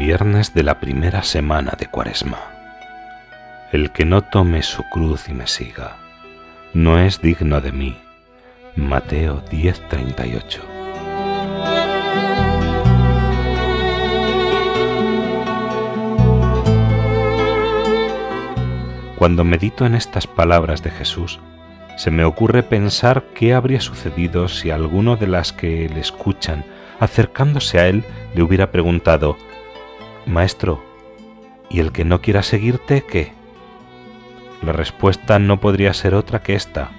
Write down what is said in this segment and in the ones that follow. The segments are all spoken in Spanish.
Viernes de la primera semana de Cuaresma. El que no tome su cruz y me siga, no es digno de mí. Mateo 10:38. Cuando medito en estas palabras de Jesús, se me ocurre pensar qué habría sucedido si alguno de las que le escuchan, acercándose a él, le hubiera preguntado, Maestro, ¿y el que no quiera seguirte qué? La respuesta no podría ser otra que esta,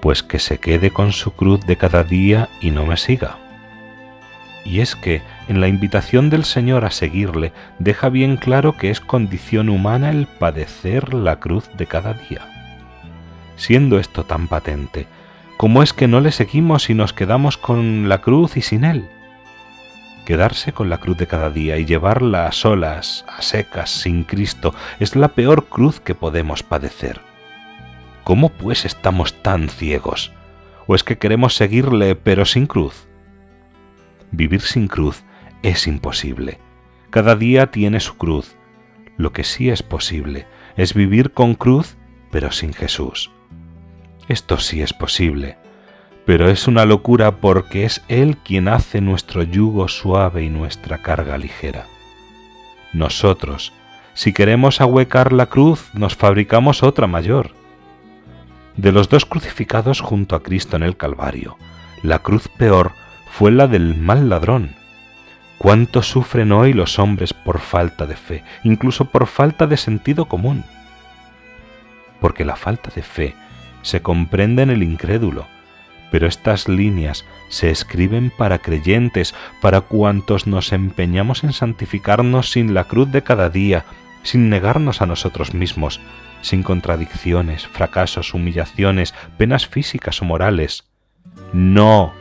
pues que se quede con su cruz de cada día y no me siga. Y es que en la invitación del Señor a seguirle deja bien claro que es condición humana el padecer la cruz de cada día. Siendo esto tan patente, ¿cómo es que no le seguimos y nos quedamos con la cruz y sin él? Quedarse con la cruz de cada día y llevarla a solas, a secas, sin Cristo, es la peor cruz que podemos padecer. ¿Cómo pues estamos tan ciegos? ¿O es que queremos seguirle pero sin cruz? Vivir sin cruz es imposible. Cada día tiene su cruz. Lo que sí es posible es vivir con cruz pero sin Jesús. Esto sí es posible pero es una locura porque es Él quien hace nuestro yugo suave y nuestra carga ligera. Nosotros, si queremos ahuecar la cruz, nos fabricamos otra mayor. De los dos crucificados junto a Cristo en el Calvario, la cruz peor fue la del mal ladrón. ¿Cuánto sufren hoy los hombres por falta de fe, incluso por falta de sentido común? Porque la falta de fe se comprende en el incrédulo, pero estas líneas se escriben para creyentes, para cuantos nos empeñamos en santificarnos sin la cruz de cada día, sin negarnos a nosotros mismos, sin contradicciones, fracasos, humillaciones, penas físicas o morales. No,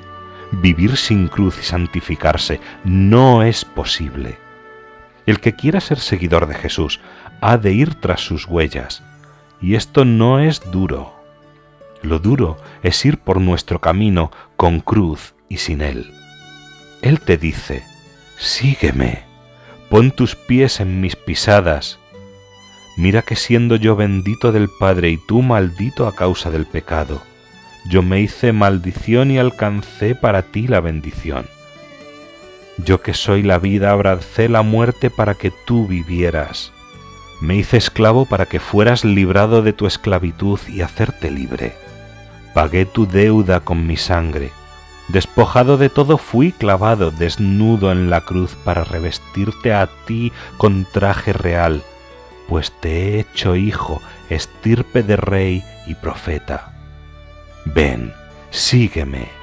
vivir sin cruz y santificarse no es posible. El que quiera ser seguidor de Jesús ha de ir tras sus huellas, y esto no es duro lo duro es ir por nuestro camino con cruz y sin Él. Él te dice, sígueme, pon tus pies en mis pisadas. Mira que siendo yo bendito del Padre y tú maldito a causa del pecado, yo me hice maldición y alcancé para ti la bendición. Yo que soy la vida abracé la muerte para que tú vivieras. Me hice esclavo para que fueras librado de tu esclavitud y hacerte libre pagué tu deuda con mi sangre. Despojado de todo fui clavado desnudo en la cruz para revestirte a ti con traje real, pues te he hecho hijo, estirpe de rey y profeta. Ven, sígueme.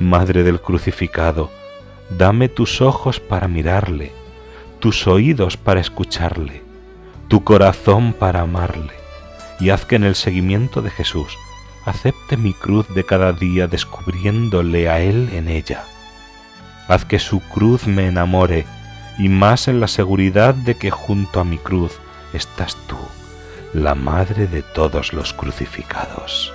Madre del crucificado, dame tus ojos para mirarle, tus oídos para escucharle, tu corazón para amarle, y haz que en el seguimiento de Jesús acepte mi cruz de cada día descubriéndole a Él en ella. Haz que su cruz me enamore, y más en la seguridad de que junto a mi cruz estás tú, la madre de todos los crucificados.